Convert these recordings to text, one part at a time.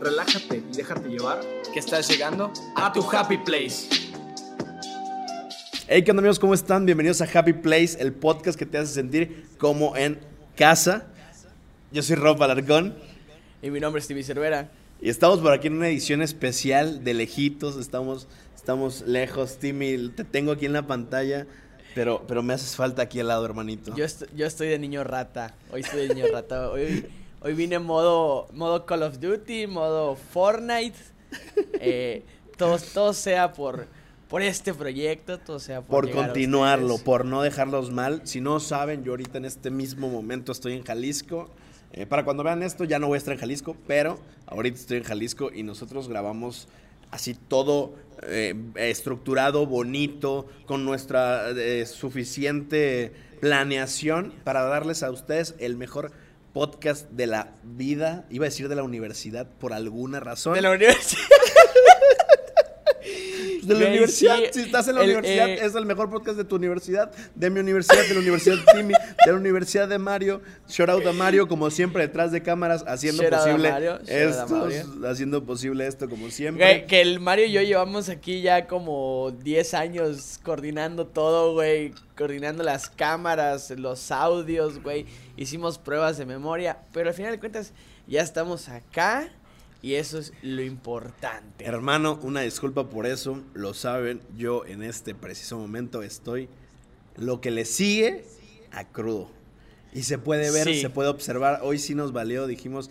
relájate y déjate llevar. Que estás llegando a tu happy place. Hey, ¿qué onda amigos? ¿Cómo están? Bienvenidos a Happy Place, el podcast que te hace sentir como en casa. Yo soy Rob Alarcón Y mi nombre es Stevie Cervera. y estamos por aquí en una edición especial de lejitos. Estamos, estamos lejos, Timmy. Te tengo aquí en la pantalla, pero, pero me haces falta aquí al lado, hermanito. Yo, est- yo estoy de niño rata. Hoy estoy de niño rata. Hoy, hoy vine en modo, modo Call of Duty, modo Fortnite. Eh, todo, todo sea por, por este proyecto, todo sea por, por continuarlo, por no dejarlos mal. Si no saben, yo ahorita en este mismo momento estoy en Jalisco. Eh, para cuando vean esto ya no voy a estar en Jalisco, pero ahorita estoy en Jalisco y nosotros grabamos así todo eh, estructurado, bonito, con nuestra eh, suficiente planeación para darles a ustedes el mejor podcast de la vida, iba a decir de la universidad por alguna razón. De la universidad. De la universidad. sí, si estás en la el, universidad, eh, es el mejor podcast de tu universidad, de mi universidad, de la universidad de Timmy, de la universidad de Mario. Shout out a Mario, como siempre, detrás de cámaras, haciendo Shout posible esto, haciendo posible esto, como siempre. Güey, que el Mario y yo llevamos aquí ya como 10 años coordinando todo, güey. Coordinando las cámaras, los audios, güey. Hicimos pruebas de memoria. Pero al final de cuentas, ya estamos acá. Y eso es lo importante. Hermano, una disculpa por eso, lo saben, yo en este preciso momento estoy lo que le sigue a crudo. Y se puede ver, Sí. se puede observar, hoy sí nos valió, dijimos,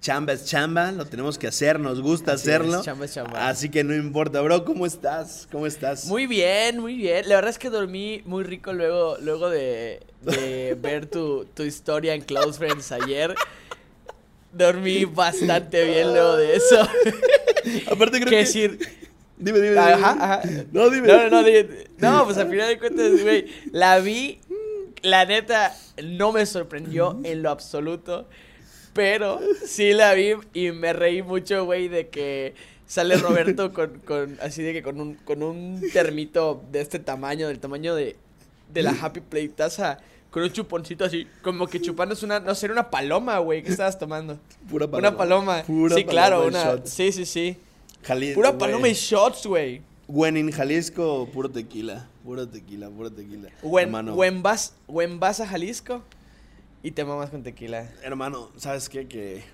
chamba es chamba, lo tenemos que hacer, nos gusta Así es, hacerlo. chamba es chamba. Así que no importa, bro, ¿cómo estás? ¿Cómo estás? Muy bien, muy bien. La verdad es que dormí muy rico luego, luego de, de ver tu, tu historia en Close Friends ayer. Dormí bastante bien luego de eso. Aparte creo ¿Qué que... decir? Dime, dime, dime. Ajá, ajá. No, dime. No, no, no, no, pues al final de cuentas, güey, la vi, la neta, no me sorprendió en lo absoluto, pero sí la vi y me reí mucho, güey, de que sale Roberto con, con así de que con un, con un termito de este tamaño, del tamaño de, de la Happy Play taza, con un chuponcito así, como que chupándose una, no sé, era una paloma, güey, ¿qué estabas tomando? Pura paloma. Una paloma. Pura sí, claro, paloma en una, sí, sí, sí. Jalisco, Pura paloma y shots, güey. When in Jalisco, puro tequila. Puro tequila, puro tequila. Hermano, when vas, when vas a Jalisco y te mamas con tequila. hermano, ¿sabes qué? Que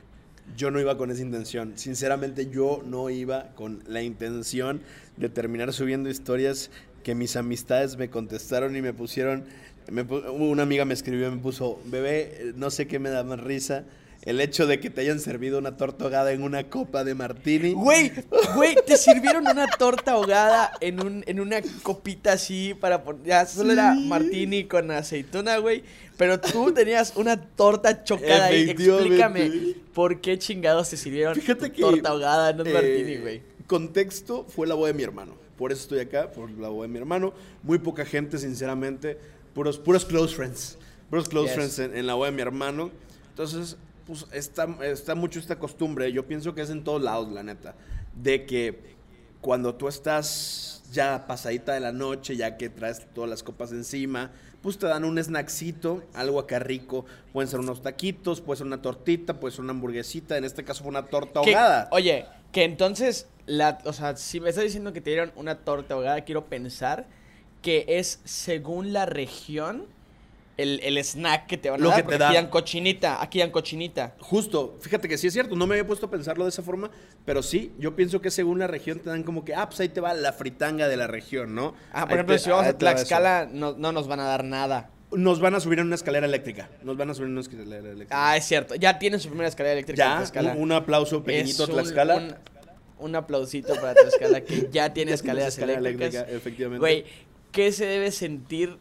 yo no iba con esa intención. Sinceramente, yo no iba con la intención de terminar subiendo historias que mis amistades me contestaron y me pusieron. Me una amiga me escribió y me puso, bebé, no sé qué me da más risa. El hecho de que te hayan servido una torta ahogada en una copa de martini. Güey, güey, te sirvieron una torta ahogada en, un, en una copita así para poner. Ya solo era martini con aceituna, güey. Pero tú tenías una torta chocada ahí. Explícame por qué chingados te sirvieron Fíjate que. torta ahogada en un eh, martini, güey. Contexto fue la boda de mi hermano. Por eso estoy acá, por la boda de mi hermano. Muy poca gente, sinceramente. Puros, puros close friends. Puros close Yes. friends en, en la boda de mi hermano. Entonces, pues está, está mucho esta costumbre. Yo pienso que es en todos lados, la neta. De que cuando tú estás ya pasadita de la noche, ya que traes todas las copas encima, pues te dan un snackcito, algo acá rico. Pueden ser unos taquitos, puede ser una tortita, puede ser una hamburguesita. En este caso fue una torta ahogada. oye, que entonces, la, o sea, si me estás diciendo que te dieron una torta ahogada, quiero pensar que es según la región el, el snack que te van a Lo dar. que te porque da. Aquí dan cochinita, aquí dan cochinita. Justo, fíjate que sí es cierto, no me había puesto a pensarlo de esa forma, pero sí, yo pienso que según la región te dan como que, ah, pues ahí te va la fritanga de la región, ¿no? Ah, por Ahí ejemplo, te- si vamos a. Tlaxcala, no, no nos van a dar nada. Nos van a subir en una escalera eléctrica, nos van a subir en una escalera eléctrica. Ah, es cierto. Ya tienen su primera escalera eléctrica en ya, Tlaxcala. un, un aplauso pequeñito un- Tlaxcala. Un, un aplausito para Tlaxcala que ya tiene escaleras escalera eléctricas. eléctrica, efectivamente. Güey, ¿qué se debe sentir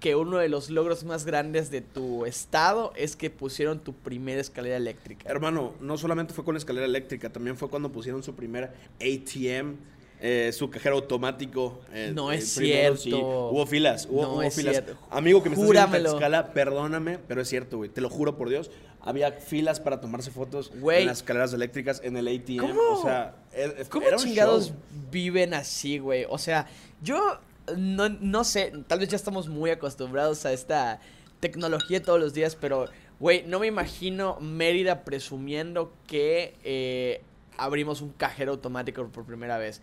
que uno de los logros más grandes de tu estado es que pusieron tu primera escalera eléctrica? Hermano, no solamente fue con escalera eléctrica, también fue cuando pusieron su primer ATM, eh, su cajero automático. eh, No eh, es primero, cierto. sí. Hubo filas, hubo, No hubo es filas. cierto. Amigo que me está haciendo Júramelo. escala, perdóname, pero es cierto, güey. Te lo juro por Dios. Había filas para tomarse fotos Güey. en las escaleras eléctricas en el ATM. ¿Cómo? O sea, e- e- ¿Cómo chingados show. viven así, güey? O sea, yo no, no sé, tal vez ya estamos muy acostumbrados a esta tecnología todos los días, pero, güey, no me imagino Mérida presumiendo que eh, abrimos un cajero automático por primera vez.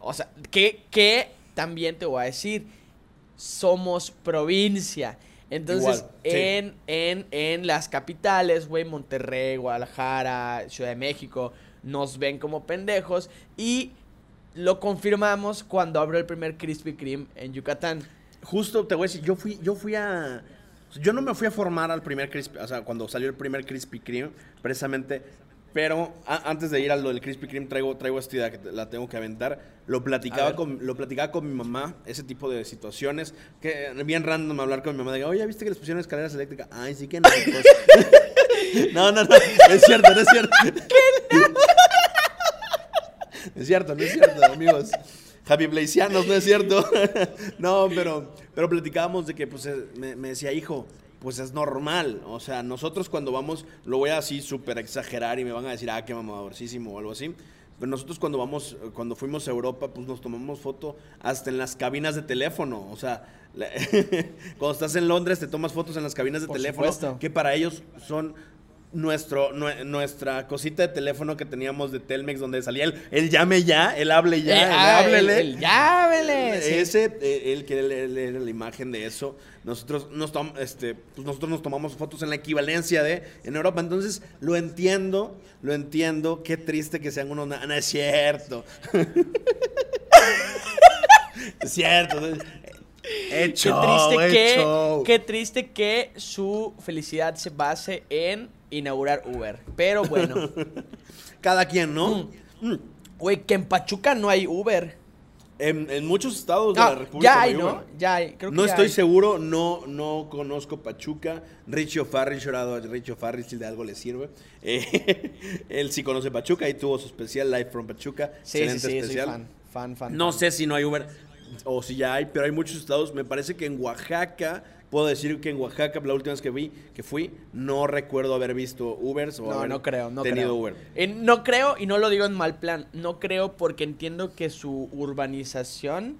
O sea, que, que también te voy a decir, somos provincia. Entonces, Igual, sí. en, en, en las capitales, güey, Monterrey, Guadalajara, Ciudad de México, nos ven como pendejos y lo confirmamos cuando abrió el primer Krispy Kreme en Yucatán. Justo te voy a decir, yo fui, yo fui a. Yo no me fui a formar al primer Krispy, o sea, cuando salió el primer Krispy Kreme, precisamente. Pero a- antes de ir a lo del Krispy Kreme, traigo, traigo esta idea que te- la tengo que aventar. Lo platicaba, con, lo platicaba con mi mamá, ese tipo de situaciones. Que bien random hablar con mi mamá. De, Oye, ¿viste que les pusieron escaleras eléctricas? Ay, sí que no. pues". no, no, no. Es cierto, no es cierto. Es cierto, no es cierto, amigos. Javi Blaisianos, no es cierto. no, pero, pero platicábamos de que, pues, eh, me, me decía, hijo, pues es normal. O sea, nosotros cuando vamos, lo voy a así súper exagerar y me van a decir, ah, qué mamadorcísimo o algo así. Pero nosotros cuando vamos, cuando fuimos a Europa, pues nos tomamos foto hasta en las cabinas de teléfono. O sea, cuando estás en Londres te tomas fotos en las cabinas de Por teléfono, supuesto. que para ellos son nuestro, nue- nuestra cosita de teléfono que teníamos de Telmex donde salía el, el llame ya, el hable ya, Eh, el ah, háblele. el- el llámele, sí. Ese, eh, el él- él era la imagen de eso. Nosotros nos, tom- este, pues nosotros nos tomamos fotos en la equivalencia de en Europa. Entonces, lo entiendo, lo entiendo. Qué triste que sean unos... No, es cierto. es cierto. He Qué triste, que, qué triste que su felicidad se base en inaugurar Uber. Pero bueno, Cada quien, ¿no? Mm. güey, que en Pachuca no hay Uber. En, en muchos estados de Ah, la República. ya hay, ¿no? Uber. Ya hay. Creo que No ya estoy hay. seguro, no, no conozco Pachuca. Richie O'Farrill, llorado a Richie O'Farrill, si de algo le sirve. Eh, él sí conoce Pachuca y tuvo su especial Live from Pachuca. Sí, sí, excelente sí, especial. fan. Fan, fan. No fan. sé si no hay Uber o si ya hay, pero hay muchos estados. Me parece que en Oaxaca, puedo decir que en Oaxaca, la última vez que vi, que fui, no recuerdo haber visto Ubers o No, haber no creo, no tenido creo. Uber. Eh, no creo, y no lo digo en mal plan, no creo porque entiendo que su urbanización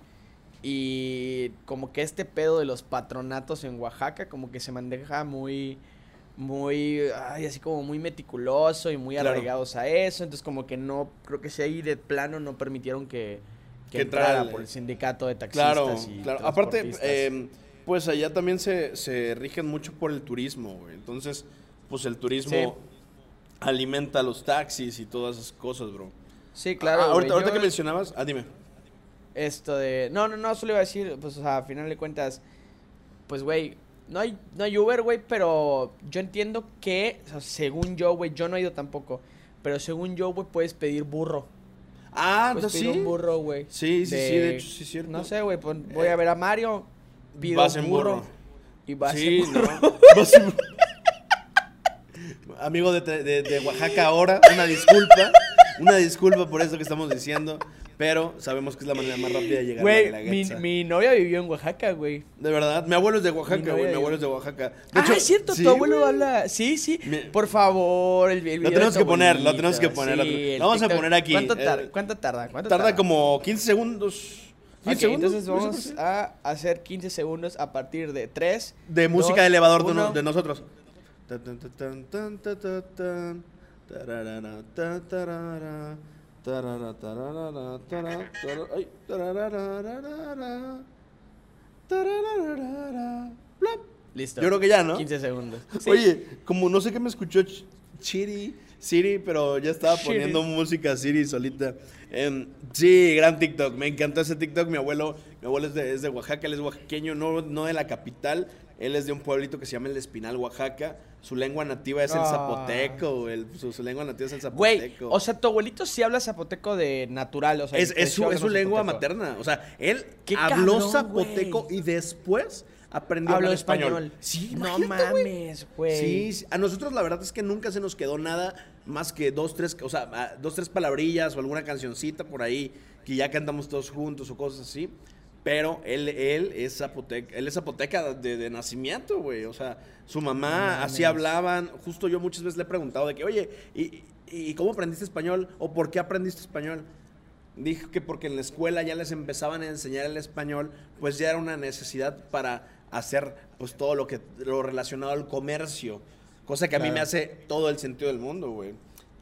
y como que este pedo de los patronatos en Oaxaca como que se maneja muy, muy, ay, así como muy meticuloso y muy Claro. arraigados a eso, entonces como que no, creo que si ahí de plano no permitieron que, que Que entrara el- por el sindicato de taxistas Claro, y claro. Aparte, eh, pues allá también se, se rigen mucho por el turismo, güey. Entonces, pues el turismo Sí. alimenta los taxis y todas esas cosas, bro. sí, claro. Ah, güey, ahorita, ahorita yo- que mencionabas, ah, dime. Esto de. No, no, no, solo iba a decir, pues, o sea, a final de cuentas, pues, güey, no hay, no hay Uber, güey, pero yo entiendo que, o sea, según yo, güey, yo no he ido tampoco, pero según yo, güey, puedes pedir burro. Ah, Puedes ¿sí? pedir un burro, güey. Sí, sí, sí, de hecho, sí es cierto. No sé, güey, pon- voy a ver a Mario, pido Vas en burro, burro. y vas Sí, en burro. no. Vas en- Amigo de, de- de Oaxaca ahora, una disculpa. Una disculpa por eso que estamos diciendo. Pero sabemos que es la manera más rápida de llegar a la mi, mi novia vivió en Oaxaca, güey. De verdad, mi abuelo es de Oaxaca, güey. Mi abuelo es de Oaxaca. De ah, hecho, es cierto, sí, tu abuelo güey. habla. Sí, sí. Mi- Por favor, el, el video Lo tenemos que poner, lo tenemos que poner, lo sí, vamos a poner aquí, ¿Cuánto, eh, tar- cuánto tarda? ¿Cuánto Tarda como 15 segundos. 15 Ok, segundos. entonces vamos a hacer 15 segundos a partir de 3. De música dos, de elevador de, uno. no- de nosotros. Listo. Yo creo que ya, ¿no? 15 segundos. Sí. Oye, como no sé qué me escuchó Ch- Chiri, Siri, pero ya estaba Chiri. poniendo música Siri solita. Em, sí, gran TikTok. Me encantó ese TikTok. Mi abuelo, mi abuelo es de, es de Oaxaca, él es oaxaqueño, no, no de la capital. Él es de un pueblito que se llama El Espinal, Oaxaca. Su lengua nativa es el Ah. zapoteco. el- su, su lengua nativa es el Güey, zapoteco. o sea, tu abuelito sí habla zapoteco de natural, o sea, es, es su, es su lengua zapoteco. materna. O sea, él ¡Qué habló cabrón, zapoteco y después aprendió a hablar español. español. Sí, no mames, güey. Sí, a nosotros la verdad es que nunca se nos quedó nada más que dos, tres, o sea, dos, tres palabrillas o alguna cancioncita por ahí que ya cantamos todos juntos o cosas así. Pero él, él es zapoteca, él es zapoteca de, de nacimiento, güey. O sea, su mamá, No así hablaban. Justo yo muchas veces le he preguntado de que, oye, ¿y, ¿y cómo aprendiste español? ¿O por qué aprendiste español? Dijo que porque en la escuela ya les empezaban a enseñar el español, pues ya era una necesidad para hacer pues todo lo que lo relacionado al comercio, cosa que a mí me hace todo el sentido del mundo, güey.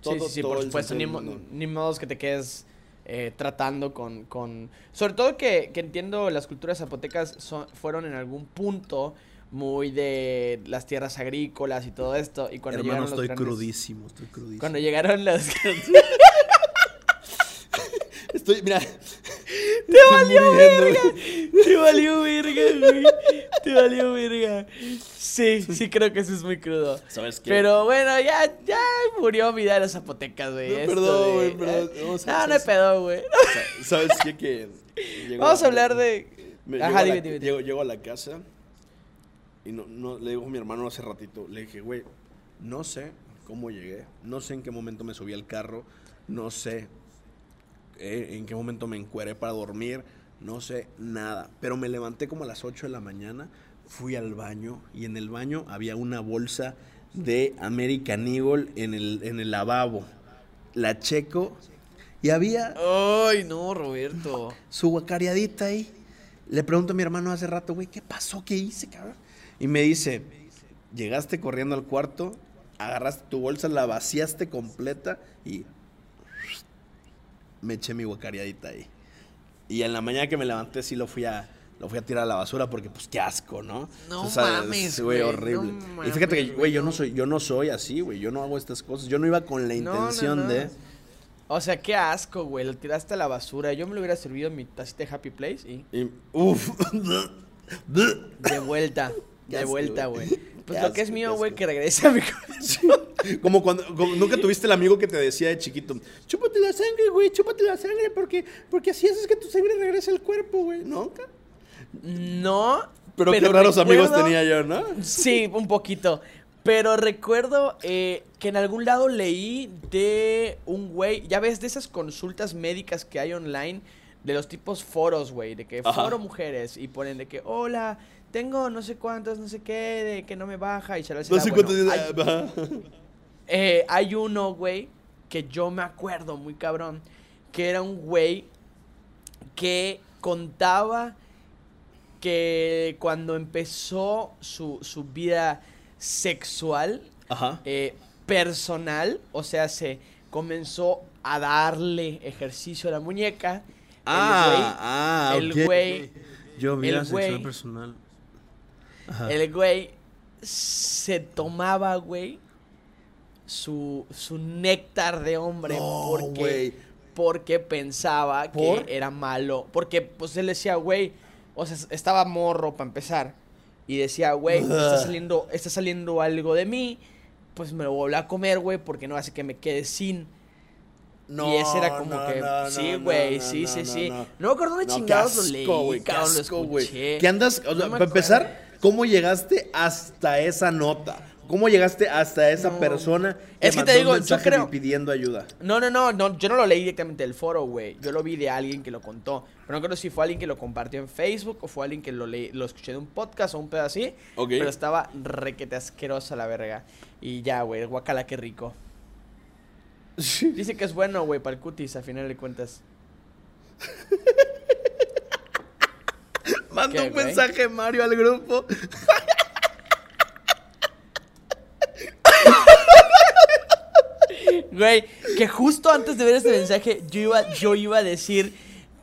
todo, sí, sí, sí, todo por supuesto. Ni, ni modos que te quedes eh, tratando con, con... Sobre todo que, que entiendo las culturas zapotecas son, fueron en algún punto muy de las tierras agrícolas y todo esto. Y cuando Hermano, llegaron los estoy grandes- crudísimo, estoy crudísimo. Cuando llegaron los... Estoy, mira. ¡Te valió verga! ¡Te valió verga, güey! ¡Te valió verga! Sí, sí creo que eso es muy crudo. ¿Sabes qué? Pero bueno, ya, ya murió mi de las zapotecas, güey. No, Esto perdón, de- güey, perdón. Vamos a- No, no hay pedo, güey. ¿Sabes qué? Que Vamos a hablar de... Me- Ajá, llego, a dime, la, dime, dime. llego- llego a la casa y no, no, le digo a mi hermano hace ratito, le dije, güey, no sé cómo llegué, no sé en qué momento me subí al carro, no sé eh, en qué momento me encueré para dormir, no sé nada, pero me levanté como a las 8 de la mañana, fui al baño y en el baño había una bolsa de American Eagle en el, en el lavabo. La checo y había Ay, no, Roberto. su guacareadita ahí. Le pregunto a mi hermano hace rato, güey, ¿qué pasó? ¿Qué hice, cabrón? Y me dice, llegaste corriendo al cuarto, agarraste tu bolsa, la vaciaste completa y me eché mi guacareadita ahí. Y en la mañana que me levanté sí lo fui a lo fui a tirar a la basura porque pues qué asco, ¿no? No es, mames, güey, horrible. no y fíjate que, güey, yo no soy yo no soy así, güey, yo no hago estas cosas. Yo no iba con la no, intención no. de O sea, qué asco, güey. Lo tiraste a la basura. Yo me lo hubiera servido en mi tacita de Happy Place y y- uf. de vuelta. De vuelta, güey. Pues lo que es mío, güey, que regrese a mi corazón. Como cuando como nunca tuviste el amigo que te decía de chiquito, chúpate la sangre, güey, chúpate la sangre porque porque así haces que tu sangre regrese al cuerpo, güey. Nunca. No. Pero, qué raros amigos tenía yo, ¿no? Sí, un poquito. Pero recuerdo eh, que en algún lado leí de un güey, ya ves, de esas consultas médicas que hay online, de los tipos foros, güey, de que Ajá. foro mujeres, y ponen de que, hola, tengo no sé cuántos, no sé qué, de que no me baja, y se No sé cuántos días. Eh, hay uno, güey, que yo me acuerdo muy cabrón, que era un güey que contaba que cuando empezó su, su vida sexual, Ajá. eh, personal, o sea, se comenzó a darle ejercicio a la muñeca. Ah, ah, el güey, Yo vi el la güey- personal. el Ajá. güey, el güey se tomaba, güey, su, su néctar de hombre No, porque, güey. porque pensaba ¿Por? que era malo. Porque, pues, él decía, güey, o sea, estaba morro para empezar. Y decía, güey, está saliendo, está saliendo algo de mí, pues me lo voy a comer, güey, porque no hace que me quede sin. No, y ese era como no, que, no, sí, güey, sí, sí, sí. no. Me acuerdo qué chingados lo leí, asco, güey. ¿Qué andas? O sea, para empezar, ¿cómo llegaste hasta esa nota? ¿Cómo llegaste hasta esa persona Es que te digo, yo creo- pidiendo ayuda? No, no, no, no, yo no lo leí directamente del foro, güey. Yo lo vi de alguien que lo contó. Pero no creo si fue alguien que lo compartió en Facebook o fue alguien que lo leí, lo escuché de un podcast o un pedo así. Ok. Pero estaba requete asquerosa la verga. Y ya, güey, guacala, qué rico. Dice que es bueno, güey, para el cutis, a final de cuentas. Manda ¿Qué, un güey? mensaje Mario al grupo. Güey, que justo antes de ver este mensaje, yo iba, yo iba a decir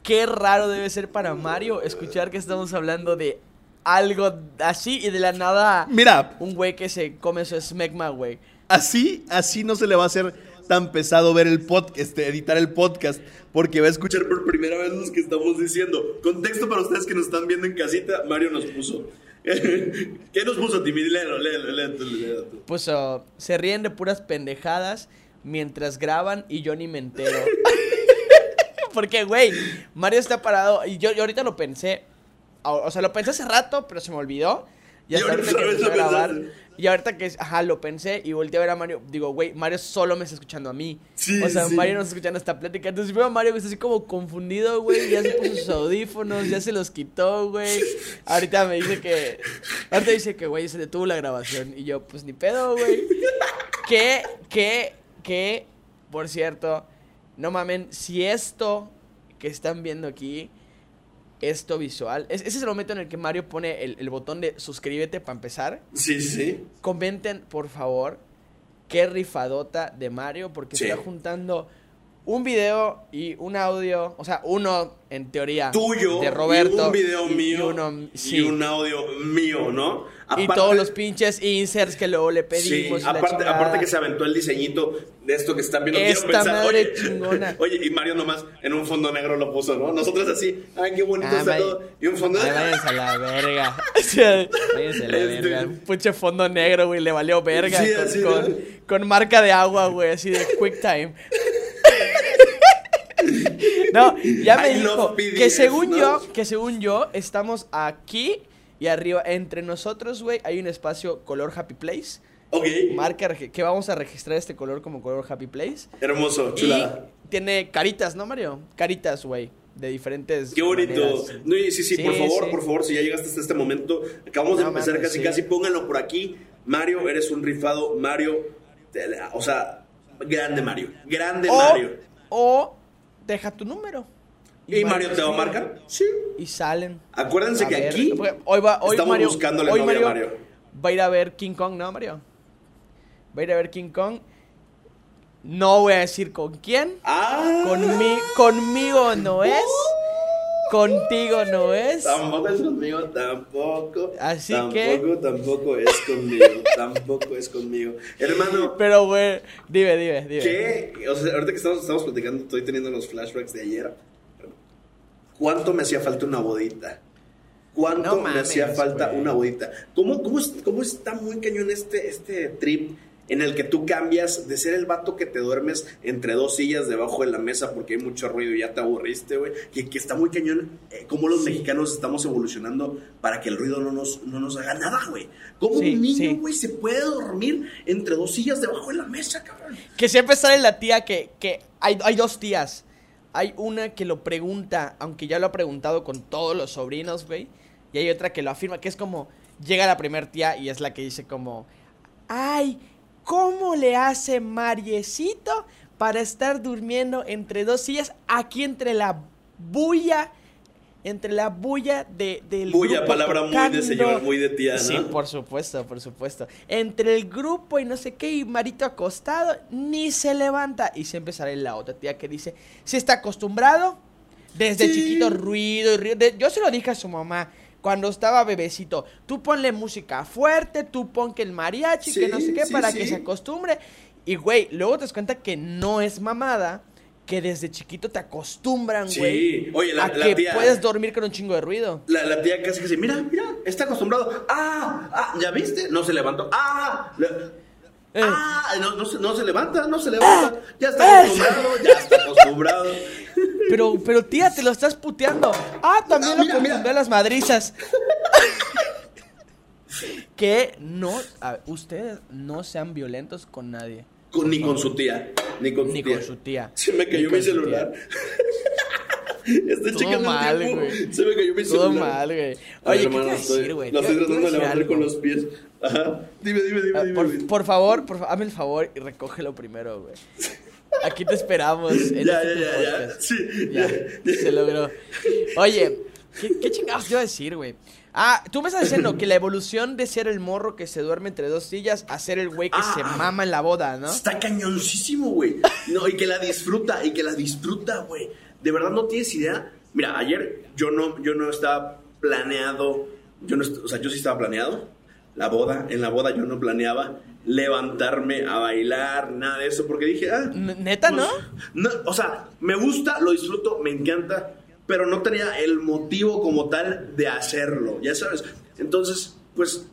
qué raro debe ser para Mario escuchar que estamos hablando de algo así y de la nada Mira, un güey que se come su smegma, güey. así, así no se le va a hacer tan pesado ver el podcast, este, editar el podcast, porque va a escuchar por primera vez los que estamos diciendo. Contexto para ustedes que nos están viendo en casita, Mario nos puso. ¿Qué nos puso, Timmy? Léelo, léelo, léelo, tú. Puso, se ríen de puras pendejadas mientras graban y yo ni me entero. Porque, güey, Mario está parado y yo, yo ahorita lo pensé. O, o sea, lo pensé hace rato, pero se me olvidó. Y hasta ahorita que empecé a grabar. Y ahorita que, ajá, lo pensé y volteé a ver a Mario. Digo, güey, Mario solo me está escuchando a mí. Sí, o sea, sí. Mario no está escuchando esta plática. Entonces veo a Mario que está así como confundido, güey. Ya se puso sus audífonos, ya se los quitó, güey. Ahorita me dice que. Ahorita dice que, güey, se detuvo la grabación. Y yo, pues ni pedo, güey. Que, que, que, por cierto, no mamen, si esto que están viendo aquí, esto visual, es- ese es el momento en el que Mario pone el, el botón de suscríbete para empezar. Sí, sí. Comenten, por favor, qué rifadota de Mario, porque Sí. está juntando un video y un audio, o sea, uno en teoría Tuyo, de Roberto. y un video y- mío, y, uno- sí. y un audio mío, ¿no? Y todos los pinches inserts que luego le Sí, pedimos. la aparte, aparte que se aventó el diseñito de esto que están viendo. Esta pensar, madre oye, chingona. oye, y Mario nomás en un fondo negro lo puso, ¿no? Nosotros así, ay, qué bonito Ah, está todo. Y un fondo negro. váyanse a la verga. Váyanse a la Este- verga. Un puche fondo negro, güey, le valió verga. Sí, con, así, con- ¿no? con marca de agua, güey, así de quick time. No, ya me I dijo que según ¿no? yo, que según yo, estamos aquí y arriba, entre nosotros, güey, hay un espacio color Happy Place. Ok, Marca que vamos a registrar este color como color Happy Place. hermoso, Y chulada. tiene caritas, ¿no, Mario? Caritas, güey, de diferentes Qué bonito. maneras. No, y sí, sí, Sí, por favor, sí. por favor, si ya llegaste hasta este momento, acabamos de empezar mames, casi, sí. casi, pónganlo por aquí. Mario, eres un rifado. Mario, te o sea, grande Mario. Grande o, Mario. o deja tu número. ¿Y Mario te va a marcar? Sí. Y salen. Acuérdense A que ver, aquí hoy va, hoy estamos Mario, buscándole hoy novia a Mario Mario. va a ir a ver King Kong, ¿no, Mario? Va a ir a ver King Kong. No voy a decir con quién. Ah. Conmi- conmigo no es. Contigo no es. Tampoco es conmigo, tampoco. Así tampoco, que- Tampoco es conmigo, tampoco es conmigo. Hermano, Pero, güey, dime, dime, dime. ¿qué? O sea, ahorita que estamos, estamos platicando, estoy teniendo los flashbacks de ayer. ¿Cuánto me hacía falta una bodita? ¿Cuánto No me hacía falta una bodita? ¿Cómo, cómo, ¿Cómo está muy cañón este, este trip en el que tú cambias de ser el vato que te duermes entre dos sillas debajo de la mesa porque hay mucho ruido y ya te aburriste, güey? Que, que está muy cañón eh, cómo los mexicanos estamos evolucionando para que el ruido no nos, no nos haga nada, güey. ¿Cómo Sí, un niño, sí. güey, se puede dormir entre dos sillas debajo de la mesa, cabrón? Que siempre sale la tía que, que hay, hay dos tías. Hay una que lo pregunta, aunque ya lo ha preguntado con todos los sobrinos, güey. Y hay otra que lo afirma, que es como, llega la primer tía y es la que dice como, ay, ¿cómo le hace Mariecito para estar durmiendo entre dos sillas aquí entre la bulla? Entre la bulla de, del Bulla, grupo palabra muy de tocando". señor, muy de tía, ¿no? Sí, por supuesto, por supuesto. Entre el grupo y no sé qué, y Marito acostado, ni se levanta. Y siempre sale la otra tía que dice, si está acostumbrado, desde Sí. chiquito ruido y ruido. Yo se lo dije a su mamá cuando estaba bebecito, tú ponle música fuerte, tú pon que el mariachi, que no Sí, sé qué, sí, para sí. que se acostumbre. Y güey, luego te das cuenta que no es mamada. Que desde chiquito te acostumbran, Sí. güey. Oye, la- a la que tía- puedes dormir con un chingo de ruido. La, la tía casi que dice, mira, mira, está acostumbrado. Ah, ah, ¿ya viste? No se levantó. Ah, la- Eh. ah, no, no se, no se levanta, no se levanta. Ya está acostumbrado, ya está acostumbrado. Pero, pero tía, te lo estás puteando. Ah, también lo acostumbré a las madrizas. que no, a- ustedes no sean violentos con nadie. Con- ni con su tía, ni con su Ni tía. con su tía. Se me cayó mi su celular. Estoy Todo checando mal, güey. Se me cayó mi Todo celular. mal, güey. Ay, Oye, ¿qué hermano, estoy- decir, güey? Lo Te- estoy tratando de levantar con los pies. Ajá. Dime, dime, dime, Ah, dime. por, dime. por favor, por hazme el favor y recógelo primero, güey. Aquí te esperamos. en Ya, este ya, ya, ya. Sí, Ya, ya. se logró. Oye, ¿qué, qué chingados te iba a decir, güey? Ah, tú me estás diciendo que la evolución de ser el morro que se duerme entre dos sillas a ser el güey que Ah. se mama en la boda, ¿no? Está cañoncísimo, güey. No, y que la disfruta, y que la disfruta, güey. De verdad no tienes idea. Mira, ayer yo no, yo no estaba planeado. Yo no, o sea, yo sí estaba planeado. La boda, en la boda yo no planeaba levantarme a bailar, nada de eso, porque dije, ah. ¿Neta, no? no? O sea, me gusta, lo disfruto, me encanta, pero no tenía el motivo como tal de hacerlo, ya sabes. Entonces, pues,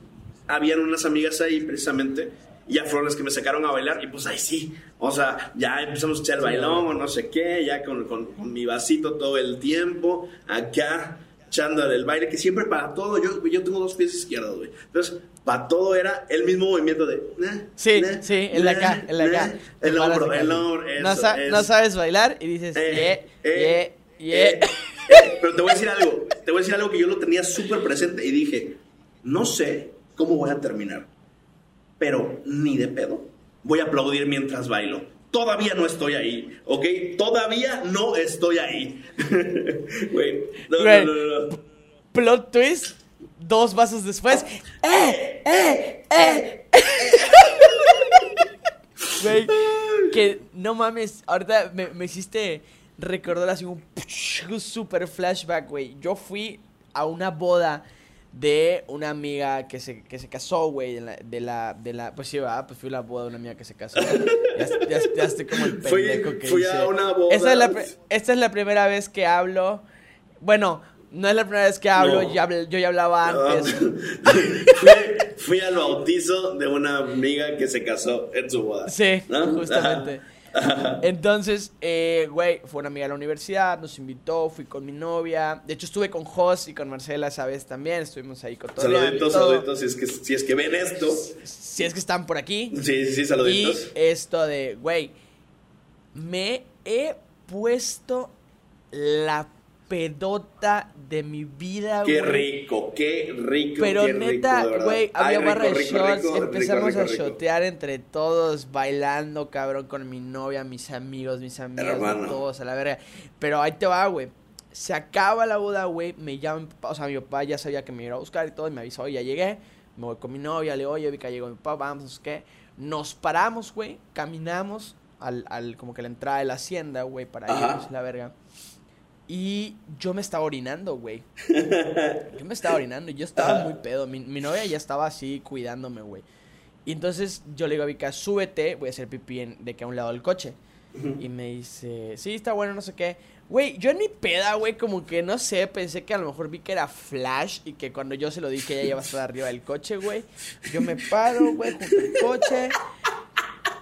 habían unas amigas ahí precisamente, y ya fueron las que me sacaron a bailar, y pues ahí sí, o sea, ya empezamos a echar el bailón o no sé qué, ya con, con- con mi vasito todo el tiempo, acá, echándole el baile, que siempre para todo, yo, yo tengo dos pies izquierdos, güey. Entonces, para todo era el mismo movimiento de... eh, Sí, eh, sí, el de acá, el de acá. El hombro, el hombro, no, eso, sa- no eso. sabes bailar y dices, Eh, yeah, eh, yeah, yeah. eh, Pero te voy a decir algo, te voy a decir algo que yo lo tenía súper presente y dije, no sé cómo voy a terminar, pero ni de pedo voy a aplaudir mientras bailo. Todavía no estoy ahí, ¿ok? Todavía no estoy ahí. Güey, no, no, no, no, no. Plot twist, dos vasos después. ¡Eh! ¡Eh! ¡Eh! Güey, que no mames, ahorita me, me hiciste recordar así un super flashback, güey. Yo fui a una boda de una amiga que se, que se casó, güey, de la, de la, de la, pues sí, va, pues fui a la boda de una amiga que se casó. Ya, ya, ya estoy como el Fui- pendejo que fui dice. a una boda. Esta es, la, esta es la primera vez que hablo, bueno, no es la primera vez que hablo, No. ya habl- yo ya hablaba antes. fui, fui al bautizo de una amiga que se casó en su boda. Sí, ¿no? justamente. Entonces, eh, güey, fue una amiga de la universidad, nos invitó, fui con mi novia. De hecho, estuve con Jos y con Marcela esa vez también. Estuvimos ahí con Saluditos, saluditos, si es que, si es que ven esto. Si es que están por aquí. Sí, sí, sí, Y saluditos. esto de, güey, me he puesto la pedota de mi vida, Qué güey. rico, qué rico. Pero qué rico, neta, de verdad. güey, Ay, había rico, barra de shots, rico, empezamos rico, a shotear entre todos, bailando, cabrón, con mi novia, mis amigos, mis amigas, todos a la verga. Pero ahí te va, güey. Se acaba la boda, güey, me llama mi papá, o sea, mi papá ya sabía que me iba a buscar y todo, y me avisó, oye, ya llegué, me voy con mi novia, le digo, oye, vi que llegó mi papá, vamos, no sé qué. Nos paramos, güey, caminamos al, al, como que la entrada de la hacienda, güey, para Ajá. irnos a la verga. Y yo me estaba orinando, güey. Yo me estaba orinando y yo estaba muy pedo. Mi, mi novia ya estaba así cuidándome, güey. Y entonces yo le digo a Vika, súbete, voy a hacer pipí en, de que a un lado del coche. Y me dice, sí, está bueno, no sé qué. Güey, yo en mi peda, güey, como que no sé, pensé que a lo mejor Vika era Flash y que cuando yo se lo dije ella iba a estar arriba del coche, güey. Yo me paro, güey, junto al coche,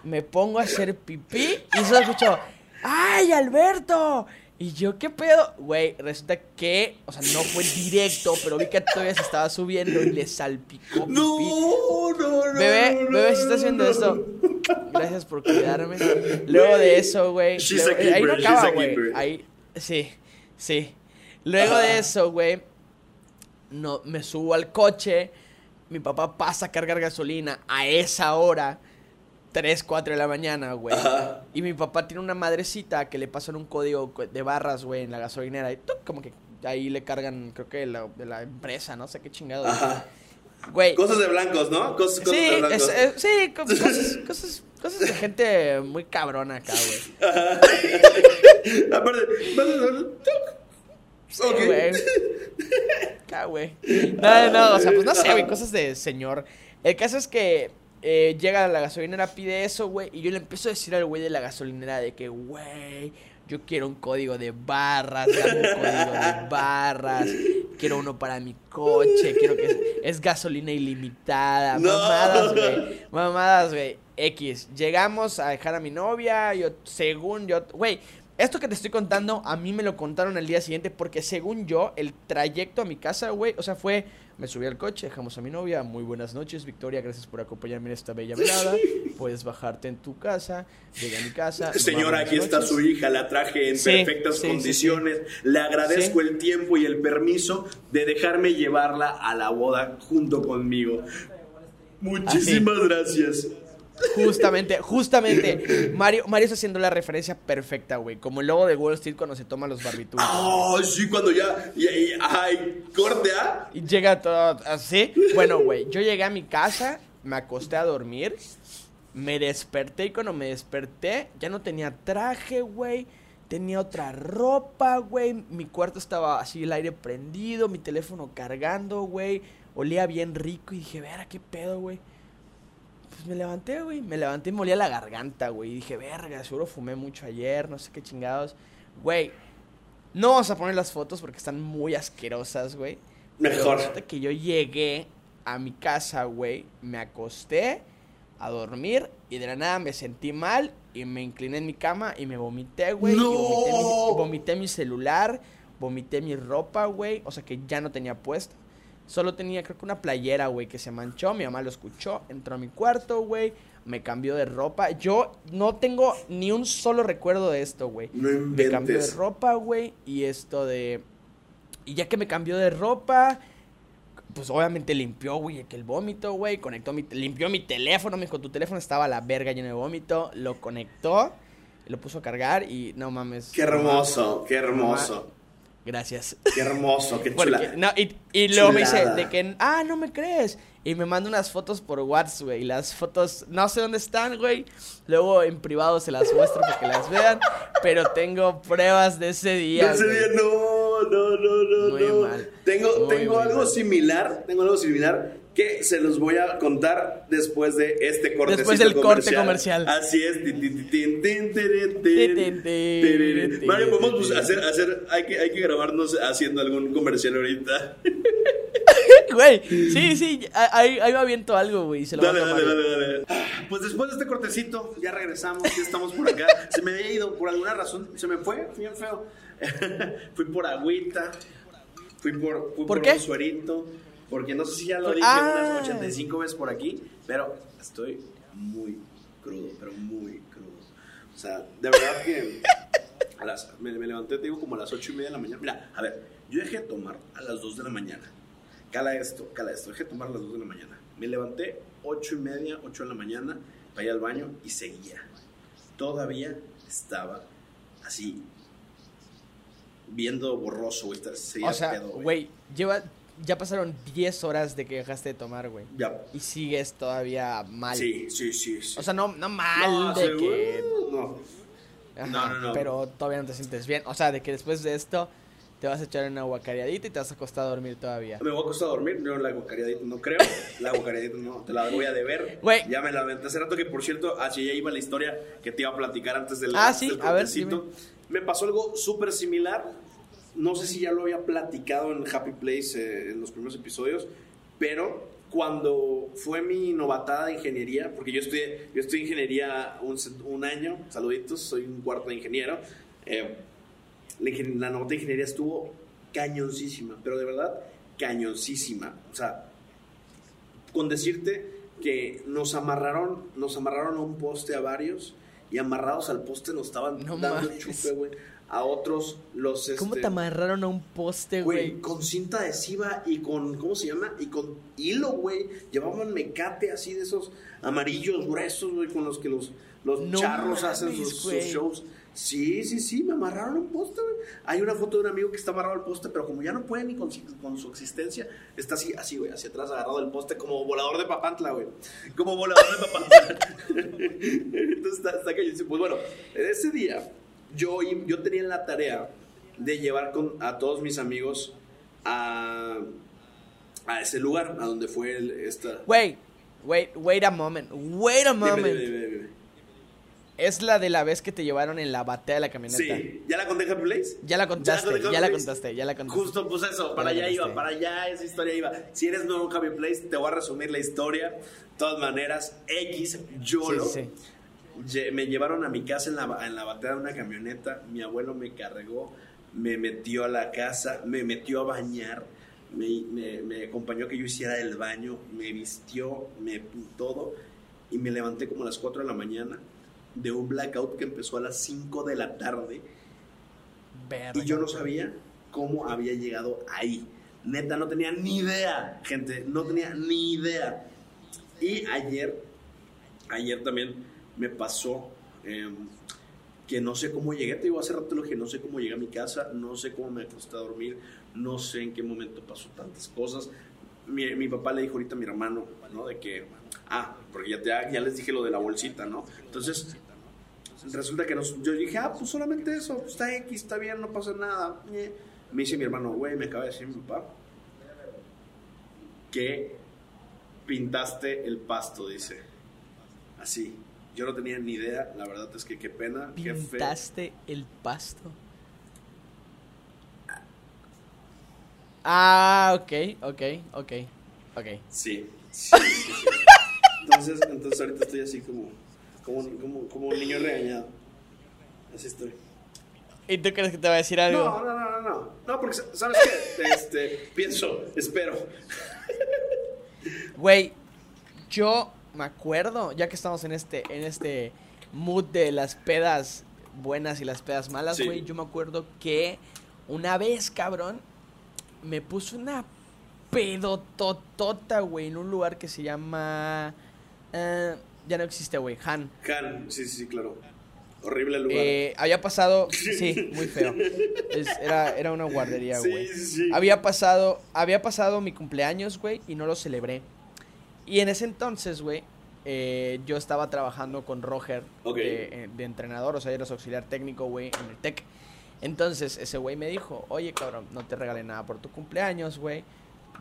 me pongo a hacer pipí y solo escucho, ¡ay, Alberto! Y yo, ¿qué pedo? Güey, resulta que, o sea, no fue directo, pero vi que todavía se estaba subiendo y le salpicó pipí. No, no, no. Bebé, no, bebé, si estás haciendo no. esto, gracias por cuidarme. Luego de eso, güey. A Ahí no acaba, güey. Ahí, sí, sí. Luego de eso, güey, no, me subo al coche. Mi papá pasa a cargar gasolina a esa hora. 3, 4 de la mañana, güey. Ajá. Y mi papá tiene una madrecita que le pasan un código de barras, güey, en la gasolinera. Y ¡tuc! como que ahí le cargan, creo que de la, de la empresa, no sé qué chingado. Ajá. Güey. Cosas de blancos, ¿no? Cosas, cosas Sí, de blancos. es- es- sí, co- cosas, cosas, cosas de gente muy cabrona acá, güey. Aparte, vas a hacer- Sí, güey. Acá, güey. No, no, o sea, pues no sé, güey, cosas de señor. El caso es que eh, llega a la gasolinera, pide eso, güey, y yo le empiezo a decir al güey de la gasolinera de que, güey, yo quiero un código de barras, dame un código de barras, quiero uno para mi coche, quiero que es, es gasolina ilimitada, No. mamadas, güey, mamadas, güey. X, llegamos a dejar a mi novia, yo, según yo, güey, esto que te estoy contando, a mí me lo contaron el día siguiente porque según yo, el trayecto a mi casa, güey, o sea, fue, me subí al coche, dejamos a mi novia, muy buenas noches, Victoria, gracias por acompañarme en esta bella velada, puedes bajarte en tu casa, llegué a mi casa. Señora, buenas aquí está su hija, la traje en Sí, perfectas sí, sí, condiciones. Le agradezco el tiempo y el permiso de dejarme llevarla a la boda junto conmigo. Muchísimas gracias. Justamente, justamente, Mario, Mario está haciendo la referencia perfecta, güey, como el logo de Wall Street cuando se toma los barbitúes. Oh, sí, cuando ya, ya- ya- ay, corte, ¿ah? Y llega todo así. Bueno, güey, yo llegué a mi casa, me acosté a dormir, me desperté y cuando me desperté ya no tenía traje, güey. Tenía otra ropa, güey. Mi cuarto estaba así, el aire prendido, mi teléfono cargando, güey. Olía bien rico y dije, verga, qué pedo, güey. Pues me levanté, güey. Me levanté y me olía la garganta, güey. Y dije, verga, seguro fumé mucho ayer, no sé qué chingados. Güey, no vamos a poner las fotos porque están muy asquerosas, güey. Pero Mejor. resulta que yo llegué a mi casa, güey, me acosté a dormir y de la nada me sentí mal y me incliné en mi cama y me vomité, güey. ¡No! vomité, mi, vomité mi celular, vomité mi ropa, güey, o sea que ya no tenía puesta. Solo tenía creo que una playera, güey, que se manchó, mi mamá lo escuchó, entró a mi cuarto, güey, me cambió de ropa. Yo no tengo ni un solo recuerdo de esto, güey. No Me cambió de ropa, güey. Y esto de. Y ya que me cambió de ropa. Pues obviamente limpió, güey, que el vómito, güey. Conectó mi. Limpió mi teléfono. Me dijo, tu teléfono estaba a la verga lleno de vómito. Lo conectó. Lo puso a cargar y no mames. Qué hermoso, qué hermoso. Gracias. Qué hermoso, qué Porque- chula. no, y, y luego me dice de que, ah, no me crees. Y me manda unas fotos por WhatsApp, güey. Las fotos, no sé dónde están, güey. Luego en privado se las muestro para que las vean. Pero tengo pruebas de ese día. De ese güey. día, no, no, no, no, Muy no. mal. Tengo, Muy, tengo algo mal. similar, tengo algo similar que se los voy a contar después de este corte. Después del corte comercial. Así es. Mario, podemos pues, hacer, hacer, hay que, hay que grabarnos haciendo algún comercial ahorita. Güey, sí, sí, ahí, ahí me aviento algo, güey. y Se lo Dale, dale, dale, dale. Ah, Pues después de este cortecito, ya regresamos, ya estamos por acá. Se me había ido, por alguna razón, se me fue, bien feo. fui por agüita, fui por, fui ¿Por por qué? un suerito, porque no sé si ya lo Por- dije Ah. unas 85 veces por aquí, pero estoy muy crudo, pero muy crudo. O sea, de verdad que a las, me, me levanté, te digo, como a las 8 y media de la mañana. Mira, a ver, yo dejé de tomar a las 2 de la mañana. Cala esto, cala esto. Dejé de tomar a las 2 de la mañana. Me levanté 8 y media, 8 de la mañana, para ir al baño y seguía. Todavía estaba así, viendo borroso, güey. seguía O sea, pedo, güey, lleva, ya pasaron 10 horas de que dejaste de tomar, güey. Ya. Y sigues todavía mal. Sí, sí, sí. sí. O sea, no, no mal No, de que... No. Ajá, no, no, no. Pero todavía no te sientes bien. O sea, de que después de esto te vas a echar una aguacareadita y te vas a acostar a dormir todavía. Me voy a acostar a dormir, yo la guacariadita no creo, la guacariadita no, te la voy a deber. Güey. Ya me la aventé hace rato que, por cierto, así ya iba la historia que te iba a platicar antes del, Ah, sí, del a ver, cortecito. Me pasó algo súper similar, no sé si ya lo había platicado en Happy Place eh, en los primeros episodios, pero cuando fue mi novatada de ingeniería, porque yo estudié, yo estudié ingeniería un, año, saluditos, soy un cuarto de ingeniero, eh, la, la nota de ingeniería estuvo cañoncísima, pero de verdad cañoncísima. O sea, con decirte que nos amarraron, nos amarraron a un poste a varios y amarrados al poste nos estaban No dando mames. chupe, güey. A otros los ¿Cómo este, te amarraron a un poste, Güey, con cinta adhesiva y con, ¿cómo se llama? Y con hilo, güey. Llevaban mecate así de esos amarillos gruesos, güey, con los que los, los No charros hacen sus, shows. Sí, sí, sí, me amarraron a un poste, güey. Hay una foto de un amigo que está amarrado al poste, pero como ya no puede ni con, con su existencia, está así, así, güey, hacia atrás agarrado del poste como volador de papantla, güey. Como volador de papantla. Entonces está, está cañoncísimo. Pues bueno, ese día yo, yo tenía la tarea de llevar con, a todos mis amigos a, a ese lugar, a donde fue el- esta... Wait, wait, wait a moment. Wait a moment. dime, dime, dime. Es la de la vez que te llevaron en la batea de la camioneta. Sí, ¿ya la conté en Happy Place? Ya la contaste, ya la contaste, ya la contaste. Justo, pues eso, para allá iba, para allá esa historia iba. Si eres nuevo en Happy Place, te voy a resumir la historia. De todas maneras, X, YOLO. Sí, sí, Me llevaron a mi casa en la, en la batea de una camioneta. Mi abuelo me cargó, me metió a la casa, me metió a bañar, me, me- me acompañó a que yo hiciera el baño, me vistió, me todo. Y me levanté como a las 4 de la mañana de un blackout que empezó a las 5 de la tarde. Verga. Y yo no sabía cómo había llegado ahí. Neta, no tenía ni idea, gente, no tenía ni idea. Y ayer, ayer también me pasó em, que no sé cómo llegué, te digo, hace rato lo que no sé cómo llegué a mi casa, no sé cómo me acosté a dormir, no sé en qué momento pasó tantas cosas. Mi, papá le dijo ahorita a mi hermano, ¿no? De que, ah, porque ya, ya les dije lo de la bolsita, ¿no? Entonces, resulta que nos, yo dije, ah, pues solamente eso, pues está X, está bien, no pasa nada. ñe. Me dice mi hermano, güey, me acaba de decir mi papá que pintaste el pasto, dice. Así. Yo no tenía ni idea, la verdad es que qué pena, qué. ¿Pintaste el pasto? Ah, ok, ok, ok, ok. Sí, sí, sí, sí. Entonces, entonces ahorita estoy así como, como, como, como un niño regañado. Así estoy. ¿Y tú crees que te va a decir algo? No, no, no, no, no. No, porque ¿sabes qué? Este, pienso, espero. Güey, yo me acuerdo, ya que estamos en este, en este mood de las pedas buenas y las pedas malas, Sí. güey, yo me acuerdo que una vez, cabrón, me puse una pedototota, güey, en un lugar que se llama... eh, ya no existe, güey, Han. Han, sí, sí, claro. Horrible lugar. Eh, había pasado, sí, muy feo. Es- era, era una guardería, güey. sí, sí. Había pasado, había pasado mi cumpleaños, güey, y no lo celebré. Y en ese entonces, güey, eh, yo estaba trabajando con Roger eh, de entrenador, o sea, eres auxiliar técnico, güey, en el TEC. Entonces, ese güey me dijo, oye, cabrón, no te regalé nada por tu cumpleaños, güey.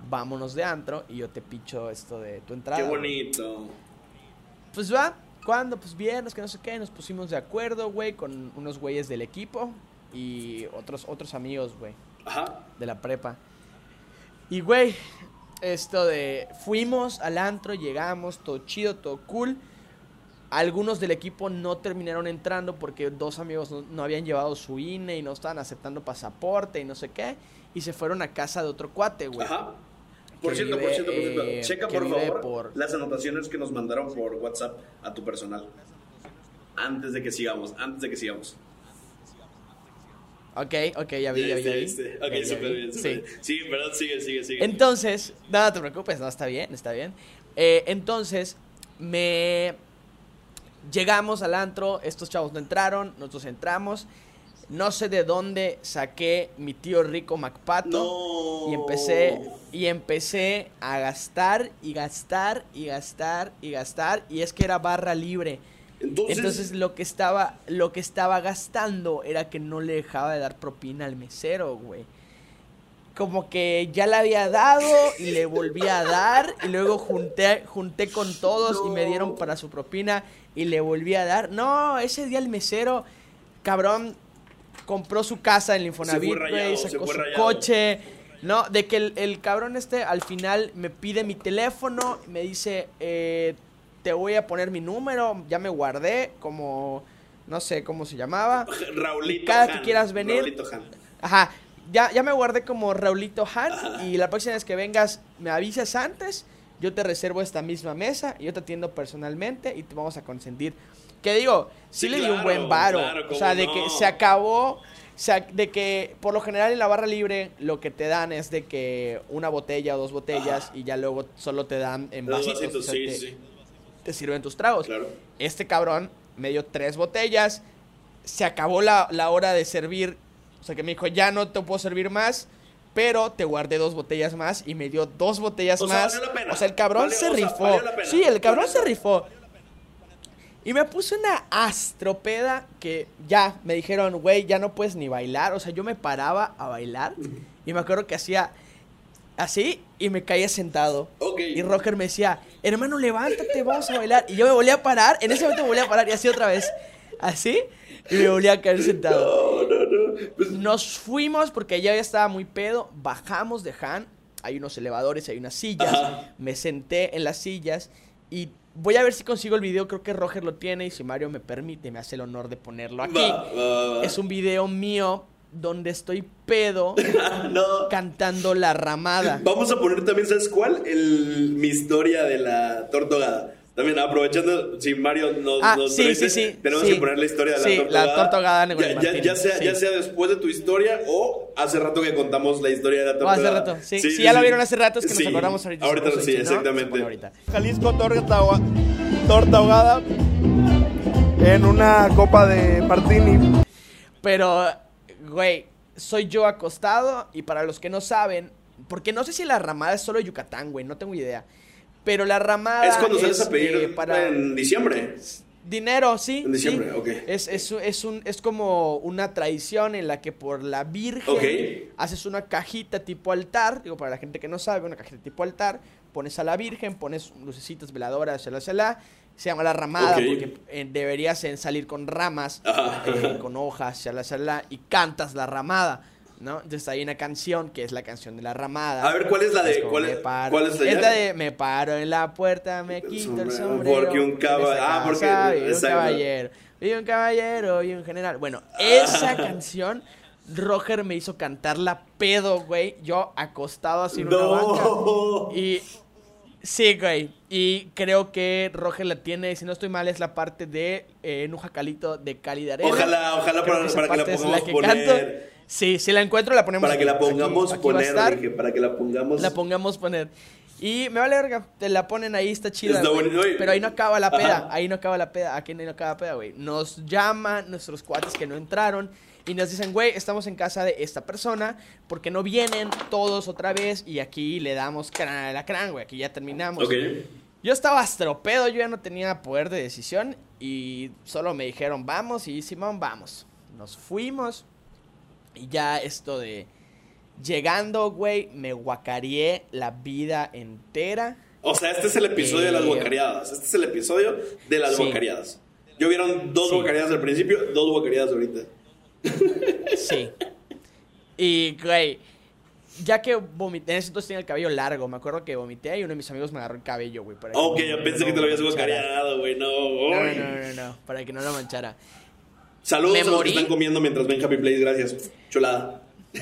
Vámonos de antro y yo te picho esto de tu entrada. Qué güey". bonito. Pues va, ¿cuándo? Pues viernes, que no sé qué, nos pusimos de acuerdo, güey, con unos güeyes del equipo y otros, otros amigos, güey, Ajá. de la prepa. Y, güey, esto de, fuimos al antro, llegamos, todo chido, todo cool. Algunos del equipo no terminaron entrando porque dos amigos no, no habían llevado su INE y no estaban aceptando pasaporte y no sé qué. Y se fueron a casa de otro cuate, güey. Ajá. Por cierto, vive, por cierto, por cierto. eh, Checa por favor por- las anotaciones que nos mandaron por WhatsApp a tu personal. Antes de que sigamos, antes de que sigamos. Ok, ok, ya vi, ya vi, ya vi. Ok, súper bien, Sí. súper bien. Sí, perdón, sigue, sigue, sigue. Entonces, no, no te preocupes, no, está bien, está bien. Eh, entonces, me llegamos al antro, estos chavos no entraron, nosotros entramos. No sé de dónde saqué mi tío rico Macpato. No. Y empecé, y empecé a gastar y gastar y gastar y gastar. Y es que era barra libre. Entonces, Entonces lo que estaba, lo que estaba gastando era que no le dejaba de dar propina al mesero, güey. Como que ya le había dado y le volví a dar y luego junté, junté con todos y me dieron para su propina y le volví a dar. No, ese día el mesero, cabrón, compró su casa en el Infonavit, güey, sacó su coche. No, de que el, el cabrón este al final me pide mi teléfono, me dice, eh, te voy a poner mi número, ya me guardé, como, no sé cómo se llamaba. Raulito y cada Han, que quieras venir- Raulito Han. Ajá, ya, ya me guardé como Raulito Han y la próxima vez que vengas me avisas antes, yo te reservo esta misma mesa y yo te atiendo personalmente y te vamos a consentir. Que digo, sí, Sí, le di un buen varo, claro, o sea, de no. que se acabó, o sea, de que por lo general en la barra libre lo que te dan es de que una botella o dos botellas Ajá. y ya luego solo te dan en vasitos, o sea, sí, sí. Te sirven tus tragos. Claro. Este cabrón me dio tres botellas. Se acabó la, la hora de servir. O sea que me dijo, ya no te puedo servir más. Pero te guardé dos botellas más y me dio dos botellas O sea, más. valió la pena. O sea, el cabrón se o sea, rifó. valió la pena. Sí, el cabrón se rifó. Y me puse una astropeda que ya me dijeron, güey, ya no puedes ni bailar. O sea, yo me paraba a bailar y me acuerdo que hacía así y me caía sentado. Ok. Y Roger me decía, hermano, levántate, vamos a bailar. Y yo me volví a parar, en ese momento me volví a parar y así otra vez. Así, y me volví a caer sentado. No, no, no. Pues, Nos fuimos porque ya estaba muy pedo, bajamos de Han, hay unos elevadores, hay unas sillas, Ajá. me senté en las sillas y voy a ver si consigo el video, creo que Roger lo tiene y si Mario me permite, me hace el honor de ponerlo aquí. va, va, va. Es un video mío donde estoy pedo no. cantando la ramada. Vamos a poner también, ¿sabes cuál? El, mi historia de la tortogada. También aprovechando, si Mario nos, Ah, nos sí, permite, sí, sí, tenemos sí. que poner la historia de Sí, la la tortogada. de ya, sea, sí. ya sea después de tu historia o hace rato que contamos la historia de la O tortogada. hace rato, sí. Si ya lo vieron hace rato, es que nos acordamos ahorita. Ahorita sí, no, exactamente. pone ahorita. Jalisco torta ahogada en una copa de martini. Pero, güey, soy yo acostado y para los que no saben, porque no sé si la ramada es solo Yucatán, güey, no tengo idea. Pero la ramada Es cuando sales es, a pedir eh, para en diciembre. dinero, sí. En diciembre, sí. ok. Es, es, es, un, es como una tradición en la que por la Virgen haces una cajita tipo altar, digo para la gente que no sabe, una cajita tipo altar, pones a la Virgen, pones lucecitas, veladoras, shalá, shalá, se llama la ramada Ok. porque eh, deberías en salir con ramas, Ajá. eh, con hojas, shalá, shalá, y cantas la ramada. ¿No? Entonces hay una canción que es la canción de la ramada. A ver, ¿cuál es la de- cuál es- paro- cuál es la Esta ya? de me paro en la puerta, me quito el sombrero, porque un en caba- esta ah, porque- vive un caballero. Vive un caballero y un general. Bueno, esa canción, Roger me hizo cantarla pedo, güey. Yo acostado así en una No. banca. Y. Sí, güey. Y creo que Roger la tiene, si no estoy mal, es la parte de eh, en un jacalito de Cali de Arena. Ojalá, ojalá para- para que la pongamos que poner. canto. Sí, si la encuentro la ponemos. Para que la pongamos Aquí- poner, para que la pongamos. La pongamos poner. Y me vale verga, te la ponen ahí, está chida. Está. Pero ahí no acaba la peda, Ajá. ahí no acaba la peda, aquí no acaba la peda, güey. Nos llaman nuestros cuates que no entraron y nos dicen, güey, estamos en casa de esta persona, porque no vienen todos otra vez y aquí le damos crán a la crán, güey, aquí ya terminamos. Yo estaba astropedo, yo ya no tenía poder de decisión y solo me dijeron, vamos y Simón, vamos. Nos fuimos y ya esto de llegando, güey, me guacareé la vida entera. O sea, este es el episodio de las Eh, guacareadas. Este es el episodio de las Sí. guacareadas. Yo vieron dos Sí. guacareadas al principio, dos guacareadas ahorita. Sí. Y, güey, ya que vomité, en ese entonces tenía el cabello largo, me acuerdo que vomité y uno de mis amigos me agarró el cabello, güey. para que Ok, no- ya pensé no que te lo habías guacareado, güey. No, No, no, no, no, para que no lo manchara. Saludos Me a los morí. que están comiendo mientras ven Happy Place, gracias. Chulada.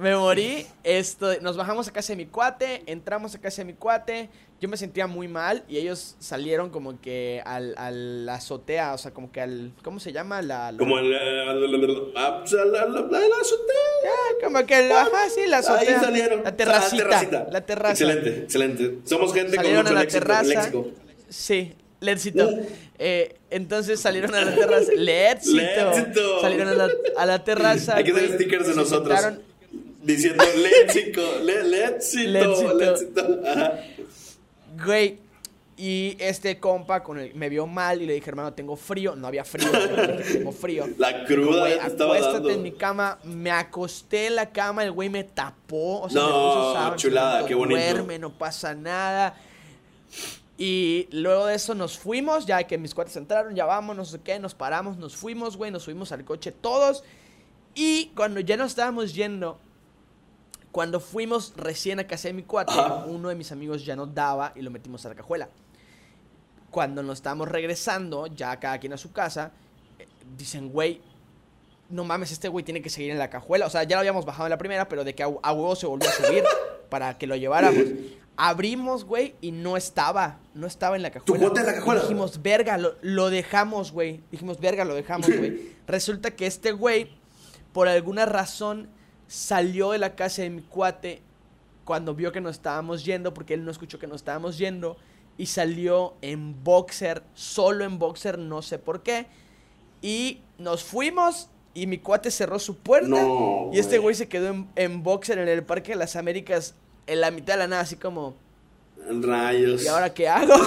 Me morí, esto, nos bajamos a casa de mi cuate, entramos a casa de mi cuate, yo me sentía muy mal y ellos salieron como que al, a la azotea, o sea, como que al, ¿cómo se llama? La, la- Como la, la, la, la, la azotea. Ah, como que, el- ajá, sí, la Ahí azotea. salieron. La terracita, Ah, terracita. la terraza. Excelente, excelente. Somos gente salieron con a mucho la léxico. terraza. léxico. Sí, Letcito. Uh. Eh, entonces salieron a la terraza. Letcito. Salieron a la, a la terraza. Hay que hacer stickers de nosotros. sentaron- Diciendo léxico, le, léxito, Léxito. léxito. Güey. Y este compa con el, me vio mal y le dije, hermano, tengo frío. No había frío, tengo frío. La cruda Güey, estaba dando. en mi cama. Me acosté en la cama, el güey me tapó. O sea, No, me puso chulada, qué bonito. Duerme, no pasa nada. Y luego de eso nos fuimos, ya que mis cuates entraron, ya vamos, no sé qué, nos paramos, nos fuimos, güey, nos subimos al coche todos. Y cuando ya nos estábamos yendo, cuando fuimos recién a casa de mi cuate, Ajá. uno de mis amigos ya no daba y lo metimos a la cajuela. Cuando nos estábamos regresando, ya cada quien a su casa, eh, dicen, güey, no mames, este güey tiene que seguir en la cajuela. O sea, ya lo habíamos bajado en la primera, pero de que a, a huevo se volvió a subir para que lo lleváramos. Abrimos, güey, y no estaba. No estaba en la cajuela. cuate en la cajuela? Dijimos, verga, lo, lo dejamos, güey. Dijimos, verga, lo dejamos, güey. Resulta que este güey, por alguna razón, salió de la casa de mi cuate cuando vio que nos estábamos yendo, porque él no escuchó que nos estábamos yendo, y salió en boxer, solo en boxer, no sé por qué. Y nos fuimos y mi cuate cerró su puerta. No, y este güey. se quedó en, en boxer en el Parque de las Américas, en la mitad de la nada, así como, Rayos. ¿y ahora qué hago?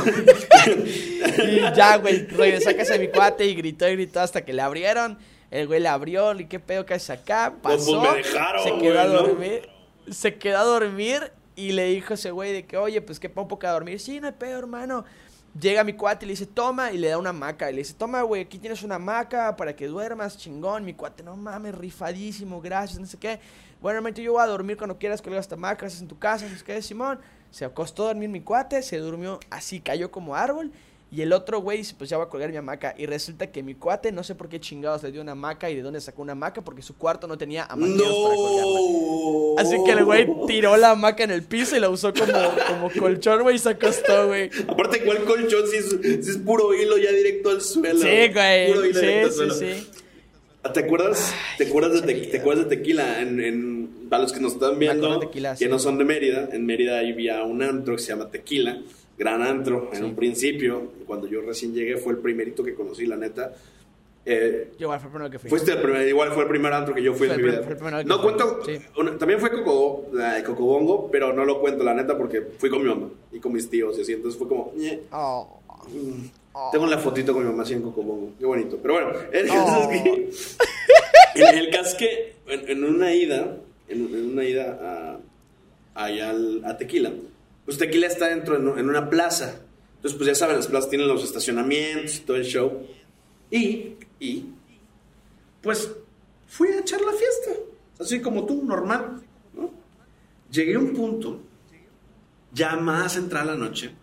y ya, güey, regresó a casa de mi cuate y gritó y gritó hasta que le abrieron. El güey le abrió, y qué pedo que haces acá, pasó, pues, me dejaron, se quedó a dormir, se quedó a dormir y le dijo ese güey de que, oye, pues que pongo poco a dormir. Sí, no hay pedo, hermano. Llega mi cuate y le dice, toma, y le da una hamaca. Y le dice, toma, güey, aquí tienes una hamaca para que duermas, chingón. Mi cuate, no mames, rifadísimo, gracias, no sé qué. Bueno, hermano, yo voy a dormir cuando quieras, colgar esta estás en tu casa, no sé qué, Simón. Se acostó a dormir mi cuate, se durmió así, cayó como árbol. Y el otro güey pues ya voy a colgar mi hamaca. Y resulta que mi cuate, no sé por qué chingados le dio una hamaca y de dónde sacó una hamaca, porque su cuarto no tenía hamaqueros para colgarla. No. Así que el güey tiró la hamaca en el piso y la usó como, como colchón, güey, y se acostó, güey. Aparte, ¿cuál colchón? Si es, si es puro hilo ya directo al suelo. Sí, güey. Puro hilo directo al Sí, suelo. sí, sí. ¿Te acuerdas, te acuerdas, de, te, Chavita. te acuerdas de Tequila? En, en- para los que nos están viendo, Tequila, que sí. no son de Mérida, en Mérida ahí había un antro que se llama Tequila, gran antro, en Sí. un principio. Cuando yo recién llegué fue el primerito que conocí, la neta. Eh, igual fue el primero que fui. Fuiste el primer, igual fue el primer antro que yo fui Fue en mi vida. fue no cuento, sí. una- también fue Coco, Cocobongo, pero no lo cuento la neta porque fui con mi mamá y con mis tíos y así, entonces fue como. Oh. Mm. Oh. Tengo la fotito con mi mamá así en Cocobongo, qué bonito. Pero bueno, el caso Oh. es que, el, el caso es que en, en una ida, en, en una ida a, allá al- a Tequila, pues Tequila está dentro en, una plaza. Entonces, pues ya saben, las plazas tienen los estacionamientos todo el show. Y, y, pues fui a echar la fiesta, así como tú, normal. ¿no? Llegué a un punto, ya más entrar la noche,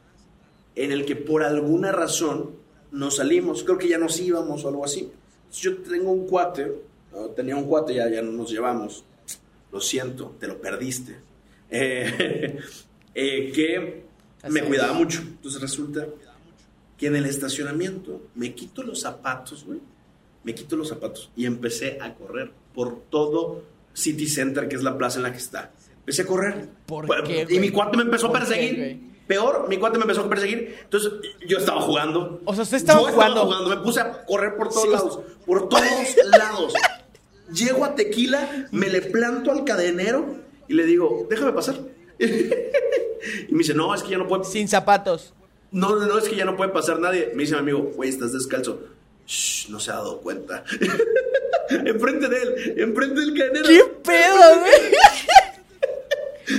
en el que por alguna razón nos salimos, creo que ya nos íbamos o algo así. Yo tengo un cuate, tenía un cuate, ya, ya no nos llevamos. Lo siento, te lo perdiste. Eh, eh, que me es. cuidaba mucho. Entonces resulta que en el estacionamiento me quito los zapatos, güey. Me quito los zapatos y empecé a correr por todo City Center, que es la plaza en la que está. Empecé a correr. ¿Por Pues, qué, y mi cuate me empezó a ¿Por qué, perseguir. Peor, mi cuate me empezó a perseguir. Entonces yo estaba jugando. O sea, usted estaba Yo jugando. Me puse a correr por todos Sí, lados. Por todos lados. Llego a Tequila, me le planto al cadenero y le digo, déjame pasar. y me dice, no, es que ya no puedo. Sin zapatos. no, no, no, es que ya no puede pasar nadie. Me dice mi amigo, güey, estás descalzo. Shh, no se ha dado cuenta. enfrente de él, enfrente del canero. ¿Qué pedo, güey?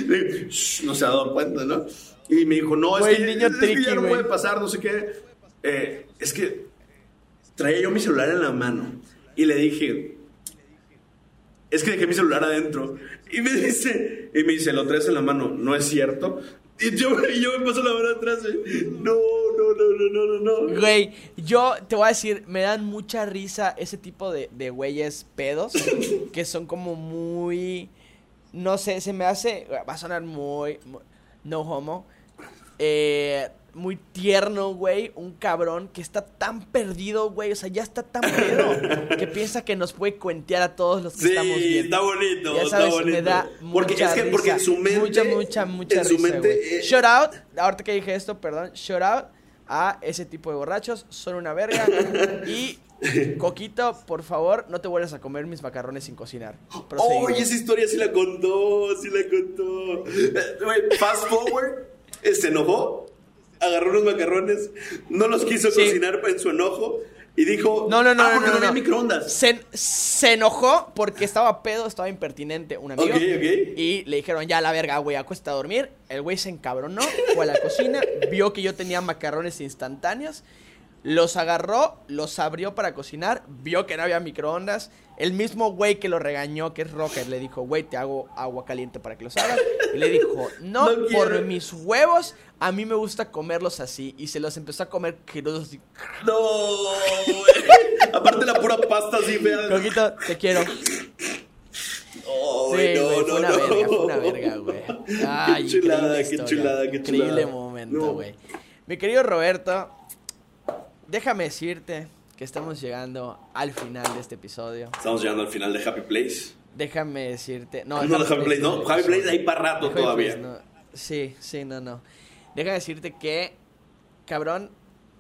Le digo, "Shh, no se ha dado cuenta, ¿no? Y me dijo, no, es que, niño es que ya no puede pasar, no sé qué. Eh, es que traía yo mi celular en la mano y le dije, es que dejé mi celular adentro. Y me dice, y me dice, lo traes en la mano, ¿no es cierto? Y yo, y yo me paso la mano atrás. y, No, no, no, no, no, no, no. Güey, yo te voy a decir, me dan mucha risa ese tipo de, de güeyes pedos que son como muy. No sé, se me hace. Va a sonar muy. mu- no homo. eh, muy tierno, güey. Un cabrón que está tan perdido, güey. O sea, ya está tan pedo que piensa que nos puede cuentear a todos los que Sí, estamos viendo. está bonito, Ya está bonito. me da Porque mucha es que- risa, porque en su mente- Mucha, mucha, mucha en su mente, eh, Shout out, ahorita que dije esto, perdón. Shout out a ese tipo de borrachos. Son una verga. y, Coquito, por favor, no te vuelvas a comer mis macarrones sin cocinar. Oye, esa historia sí la contó, sí la contó. Eh, Fast forward, se enojó, agarró unos macarrones, no los quiso Sí. cocinar en su enojo y dijo, No, no, no, ah, no, no, no, no. microondas. Se, se enojó porque estaba pedo, estaba impertinente un amigo. Ok, ok. Y le dijeron, ya la verga, güey, acuesta a dormir. El güey se encabronó, fue a la cocina, vio que yo tenía macarrones instantáneos, los agarró, los abrió para cocinar, vio que no había microondas. El mismo güey que lo regañó, que es Roger, le dijo, güey, te hago agua caliente para que los hagas. Y le dijo, no, No por quiero. mis huevos, a mí me gusta comerlos así. Y se los empezó a comer crudos así. No, güey. Aparte la pura pasta así fea. Coquito, te quiero. Oh, Sí, no, no, fue una no. verga, fue una verga, güey. Ay, qué chulada, increíble qué chulada, qué Increíble chulada. momento, No. güey. Mi querido Roberto, déjame decirte que estamos llegando al final de este episodio. Estamos llegando al final de Happy Place. Déjame decirte. No, No, Happy Place, no. Happy Place ahí para rato Happy todavía. Place, no. Sí, sí, no, no. Déjame decirte que, cabrón,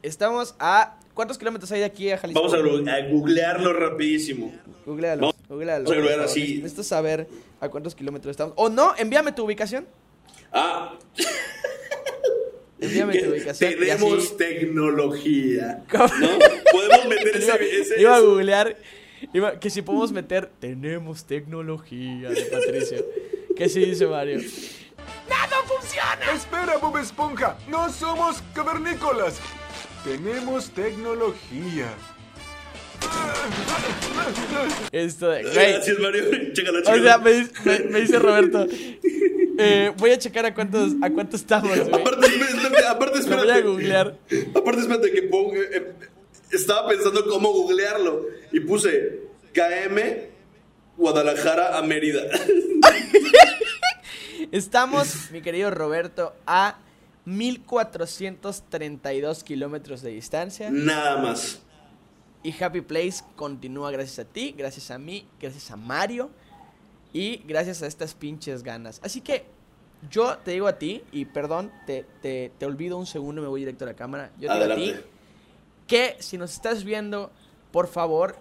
estamos a. ¿Cuántos kilómetros hay de aquí a Jalisco? Vamos a, googlearlo rapidísimo. Googlealo, Vamos- googlealo, vamos a googlear así. Necesito saber a cuántos kilómetros estamos. O no, envíame tu ubicación. Ah, Envíame tu ubicación. y tenemos así- tecnología. ¿Cómo? ¿No? Podemos meter Iba, ese. ese- iba a ese- googlear. iba- que si podemos meter. Tenemos tecnología de Patricio. ¿Qué sí dice Mario? Espera, Bob Esponja. No somos cavernícolas. Tenemos tecnología. Esto de. Gracias, Mario. Chécalo, O chécalo. sea, me, dice- me- me dice Roberto. eh, voy a checar a cuántos, a cuántos estamos, güey. Aparte, espérate, aparte, Lo espérate. voy a googlear. Aparte, espérate que ponga. eh, estaba pensando cómo googlearlo. Y puse KM Guadalajara a Mérida. Estamos, mi querido Roberto, a 1432 kilómetros de distancia. Nada más. Y Happy Place continúa gracias a ti, gracias a mí, gracias a Mario y gracias a estas pinches ganas. Así que yo te digo a ti, y perdón, te, te, te olvido un segundo, me voy directo a la cámara. Yo te digo a ti que si nos estás viendo, por favor,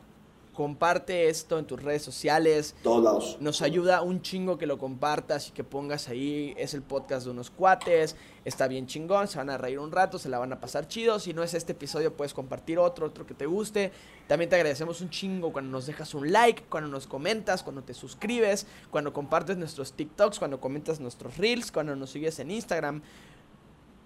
comparte esto en tus redes sociales. Todos. Nos ayuda un chingo que lo compartas y que pongas ahí. Es el podcast de unos cuates. Está bien chingón. Se van a reír un rato. Se la van a pasar chido. Si no es este episodio, puedes compartir otro, otro que te guste. También te agradecemos un chingo cuando nos dejas un like, cuando nos comentas, cuando te suscribes, cuando compartes nuestros TikToks, cuando comentas nuestros Reels, cuando nos sigues en Instagram.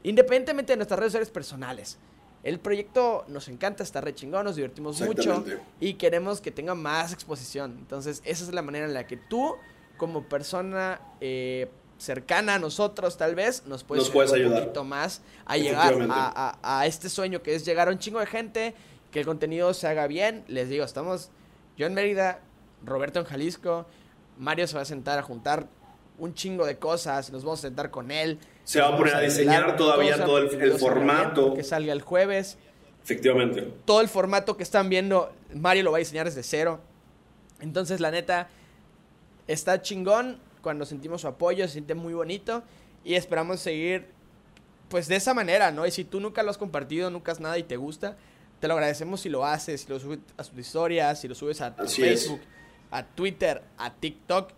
Independientemente de nuestras redes sociales personales. El proyecto nos encanta, está re chingón, nos divertimos mucho y queremos que tenga más exposición. Entonces, esa es la manera en la que tú, como persona eh, cercana a nosotros, tal vez, nos puedes, Nos puedes un ayudar. poquito más a llegar a- a este sueño que es llegar a un chingo de gente, que el contenido se haga bien. Les digo, estamos yo en Mérida, Roberto en Jalisco, Mario se va a sentar a juntar un chingo de cosas, nos vamos a sentar con él. Se va a poner a diseñar todavía todo el- formato. Que salga el jueves Efectivamente. todo el formato que están viendo, Mario lo va a diseñar desde cero. Entonces, la neta, está chingón. Cuando sentimos su apoyo, se siente muy bonito. Y esperamos seguir, pues, de esa manera, ¿no? Y si tú nunca lo has compartido, nunca has nada y te gusta, te lo agradecemos si lo haces, si lo subes a tus historias, si lo subes a tu Así es. Facebook, a Twitter, a TikTok.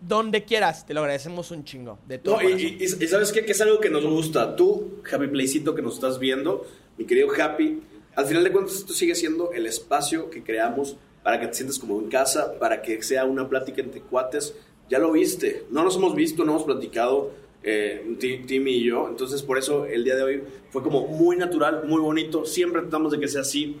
Donde quieras. Te lo agradecemos un chingo. De todo. No, y, y- y ¿sabes qué? Que es algo que nos gusta. Tú, Happy Playcito, que nos estás viendo, mi querido Happy, al final de cuentas esto sigue siendo el espacio que creamos para que te sientas como en casa, para que sea una plática entre cuates. Ya lo viste, no nos hemos visto, no hemos platicado, eh, Ti- Timmy y yo, entonces por eso el día de hoy fue como muy natural, muy bonito, siempre tratamos de que sea así.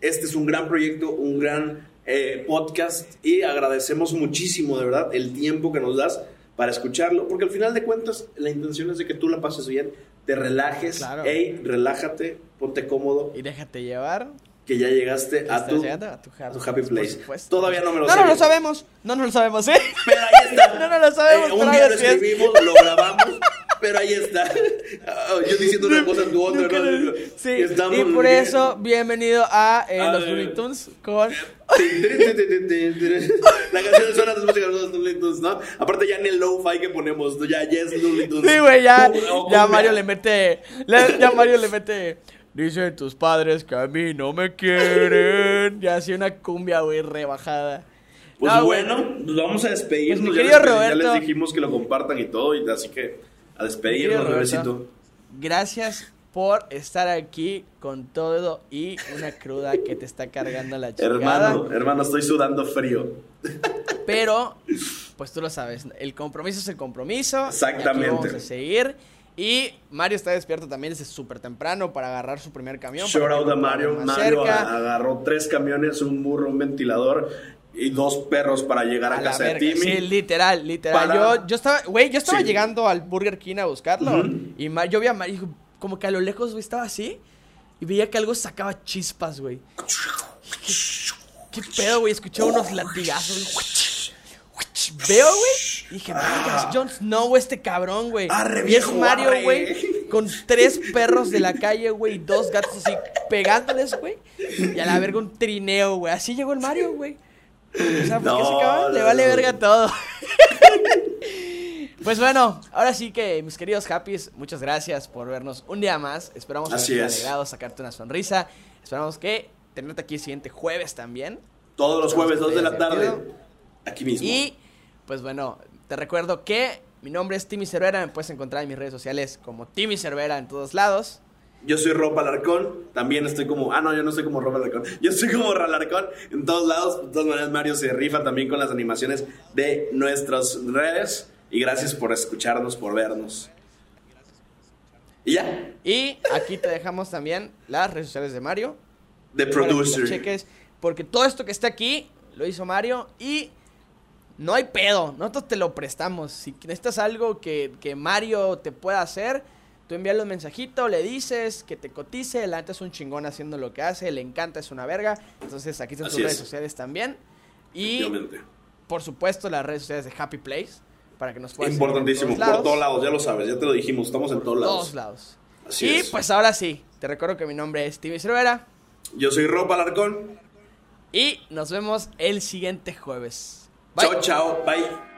Este es un gran proyecto, un gran eh, podcast y agradecemos muchísimo, de verdad, el tiempo que nos das para escucharlo, porque al final de cuentas la intención es de que tú la pases bien, te relajes, Claro. ey, relájate, ponte cómodo, Y déjate llevar. que ya llegaste a tu, llegando a tu happy, tu place. Todavía no me lo No, no lo sabemos. No, no lo sabemos, ¿eh? Pero ahí está. No, no lo sabemos, Eh, un día lo es. escribimos, lo grabamos, pero ahí está. Ah, Yo diciendo una cosa en tu Nunca ¿no? Sí, Estamos y por bien. eso, bienvenido a eh, A los. Looney Tunes con... La canción suena después de los Tunes, ¿no? Aparte ya en el lo-fi que ponemos, ya, ya es Tunes. Sí, güey, ya, ya. Mario le mete... ya Mario le mete... Dicen tus padres que a mí no me quieren. Ya así una cumbia, güey, rebajada. Pues No, bueno, nos vamos a despedirnos. Pues, ya, les, ya Roberto. les dijimos que lo compartan y todo, y así que a despedirnos, bebecito. Gracias por estar aquí con todo y una cruda que te está cargando la chingada. Hermano, hermano, estoy sudando frío. Pero, pues tú lo sabes, el compromiso es el compromiso. Exactamente. y aquí vamos a seguir. Y Mario está despierto también desde súper temprano para agarrar su primer camión. Shout out a Mario. Mario cerca. agarró tres camiones, un burro, un ventilador y dos perros para llegar a, A casa de Timmy. Sí, literal, literal. Para- Yo, yo estaba, güey, yo estaba Sí. llegando al Burger King a buscarlo. Ujú. Y Ma- yo vi a Mario, como que a lo lejos, güey, estaba así. Y veía que algo sacaba chispas, güey. ¿Qué, qué pedo, güey? Escuché unos latigazos, güey. Veo, güey. Y dije, vergas, Jon Snow, este cabrón, güey. Ah. Y es Mario, güey. Con tres perros de la calle, güey. Y dos gatos así pegándoles, güey. Y a la verga un trineo, güey. Así llegó el Mario, güey. O sea, ¿por qué No, cabrón le vale no. verga todo? Pues bueno, ahora sí que mis queridos Happys, muchas gracias por vernos un día más. Esperamos Así haberte es. alegrado, sacarte una sonrisa. Esperamos que tenerte aquí el siguiente jueves también. Todos los jueves, dos de la tarde. Aquí mismo. Y pues bueno, te recuerdo que mi nombre es Timmy Cervera, me puedes encontrar en mis redes sociales como Timmy Cervera en todos lados. Yo soy Rob Alarcón. También estoy como. Ah, no, yo no soy como Rob Alarcón. Yo soy como Ralarcón en todos lados. De todas maneras, Mario se rifa también con las animaciones de nuestras redes. Y gracias por escucharnos, por vernos. Y ya. Y aquí te dejamos también las redes sociales de Mario. Lo Producer. cheques, porque todo esto que está aquí lo hizo Mario y no hay pedo, nosotros te lo prestamos. Si necesitas algo que, que Mario te pueda hacer, tú envíale un mensajito, le dices que te cotice, la neta es un chingón haciendo lo que hace, le encanta, es una verga. Entonces aquí están sus es. redes sociales también. Y por supuesto las redes sociales de Happy Place para que nos puedas Importantísimo. todos Por todos lados, ya lo sabes, ya te lo dijimos. Estamos en todos lados. Todos lados. Así y es. pues ahora sí, te recuerdo que mi nombre es Timmy Cervera. Yo soy Rob Alarcón. Y nos vemos el siguiente jueves. Bye. Chao, chao. Bye.